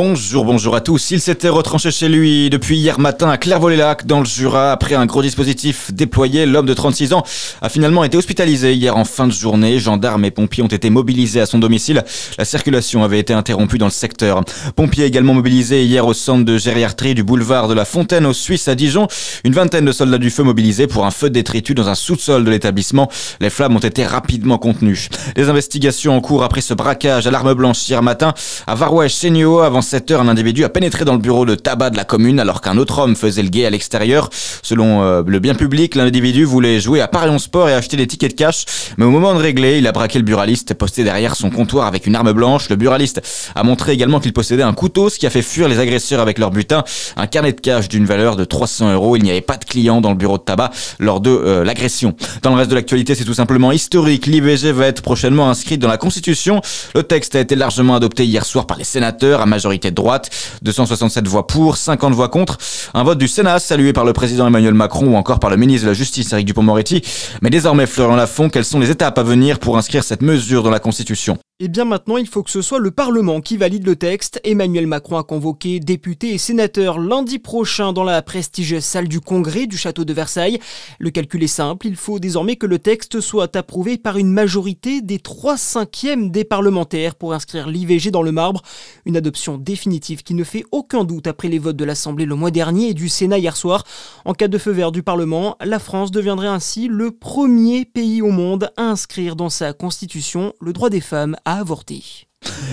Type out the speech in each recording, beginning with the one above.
Bonjour, bonjour à tous. Il s'était retranché chez lui depuis hier matin à Clairvaux-les-Lacs, dans le Jura. Après un gros dispositif déployé, l'homme de 36 ans a finalement été hospitalisé hier en fin de journée. Gendarmes et pompiers ont été mobilisés à son domicile. La circulation avait été interrompue dans le secteur. Pompiers également mobilisés hier au centre de gériatrie du boulevard de la Fontaine aux Suisse à Dijon. Une vingtaine de soldats du feu mobilisés pour un feu de détritus dans un sous-sol de l'établissement. Les flammes ont été rapidement contenues. Les investigations en cours après ce braquage à l'arme blanche hier matin à Varouèche-Ségnaux avant 7 heures, un individu a pénétré dans le bureau de tabac de la commune alors qu'un autre homme faisait le guet à l'extérieur. Selon euh, le bien public, l'individu voulait jouer à Parion Sport et acheter des tickets de cash, mais au moment de régler, il a braqué le buraliste posté derrière son comptoir avec une arme blanche. Le buraliste a montré également qu'il possédait un couteau, ce qui a fait fuir les agresseurs avec leur butin, un carnet de cash d'une valeur de 300 euros. Il n'y avait pas de clients dans le bureau de tabac lors de euh, l'agression. Dans le reste de l'actualité, c'est tout simplement historique. L'IVG va être prochainement inscrite dans la Constitution. Le texte a été largement adopté hier soir par les sénateurs à majorité de droite. 267 voix pour, 50 voix contre. Un vote du Sénat salué par le président Emmanuel Macron ou encore par le ministre de la Justice Eric Dupont-Moretti. Mais désormais, Florian Lafont, quelles sont les étapes à venir pour inscrire cette mesure dans la Constitution? Et eh bien maintenant, il faut que ce soit le Parlement qui valide le texte. Emmanuel Macron a convoqué députés et sénateurs lundi prochain dans la prestigieuse salle du Congrès du château de Versailles. Le calcul est simple, il faut désormais que le texte soit approuvé par une majorité des 3 cinquièmes des parlementaires pour inscrire l'IVG dans le marbre. Une adoption définitive qui ne fait aucun doute après les votes de l'Assemblée le mois dernier et du Sénat hier soir. En cas de feu vert du Parlement, la France deviendrait ainsi le premier pays au monde à inscrire dans sa constitution le droit des femmes à avorter.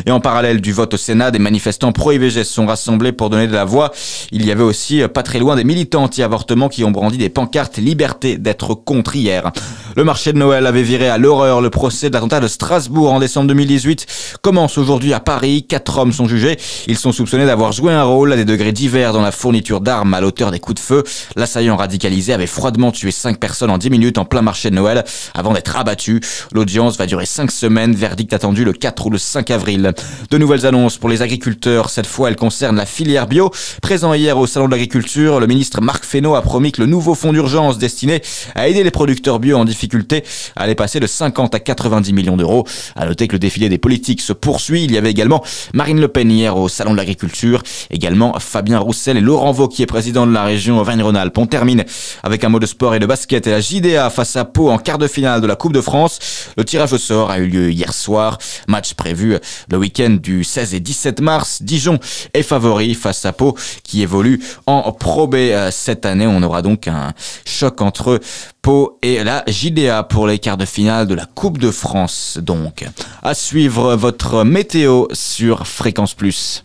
Et en parallèle du vote au Sénat, des manifestants pro-IVG sont rassemblés pour donner de la voix. Il y avait aussi, euh, pas très loin, des militants anti-avortement qui ont brandi des pancartes liberté d'être contre hier. Le marché de Noël avait viré à l'horreur. Le procès de l'attentat de Strasbourg en décembre 2018 commence aujourd'hui à Paris. Quatre hommes sont jugés. Ils sont soupçonnés d'avoir joué un rôle à des degrés divers dans la fourniture d'armes à l'auteur des coups de feu. L'assaillant radicalisé avait froidement tué cinq personnes en dix minutes en plein marché de Noël avant d'être abattu. L'audience va durer cinq semaines. Verdict attendu le 4 ou le 5 avril. De nouvelles annonces pour les agriculteurs. Cette fois, elles concernent la filière bio. Présent hier au Salon de l'Agriculture, le ministre Marc Fesneau a promis que le nouveau fonds d'urgence destiné à aider les producteurs bio en difficulté allait passer de 50 à 90 millions d'euros. À noter que le défilé des politiques se poursuit. Il y avait également Marine Le Pen hier au Salon de l'Agriculture. Également Fabien Roussel et Laurent Vauquier, président de la région Auvergne-Rhône-Alpes. On termine avec un mot de sport et de basket et la JDA face à Pau en quart de finale de la Coupe de France. Le tirage au sort a eu lieu hier soir. Match prévu le week-end du 16 et 17 mars. Dijon est favori face à Pau qui évolue en Pro euh, cette année. On aura donc un choc entre Et la JDA pour les quarts de finale de la Coupe de France. Donc, à suivre votre météo sur Fréquence Plus.